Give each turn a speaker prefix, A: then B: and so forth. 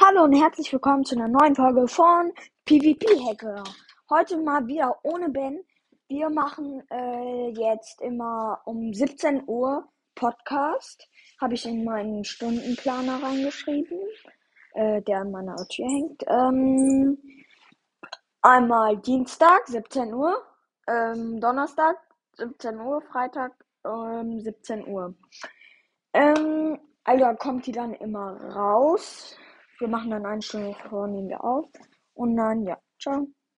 A: Hallo und herzlich willkommen zu einer neuen Folge von PvP Hacker. Heute mal wieder ohne Ben. Wir machen äh, jetzt immer um 17 Uhr Podcast. Habe ich in meinen Stundenplaner reingeschrieben, äh, der an meiner Tür hängt. Ähm, einmal Dienstag 17 Uhr, ähm, Donnerstag 17 Uhr, Freitag ähm, 17 Uhr. Ähm, also kommt die dann immer raus. Wir machen dann eine Stunde vornehmen wir auf. Und dann, ja, ciao.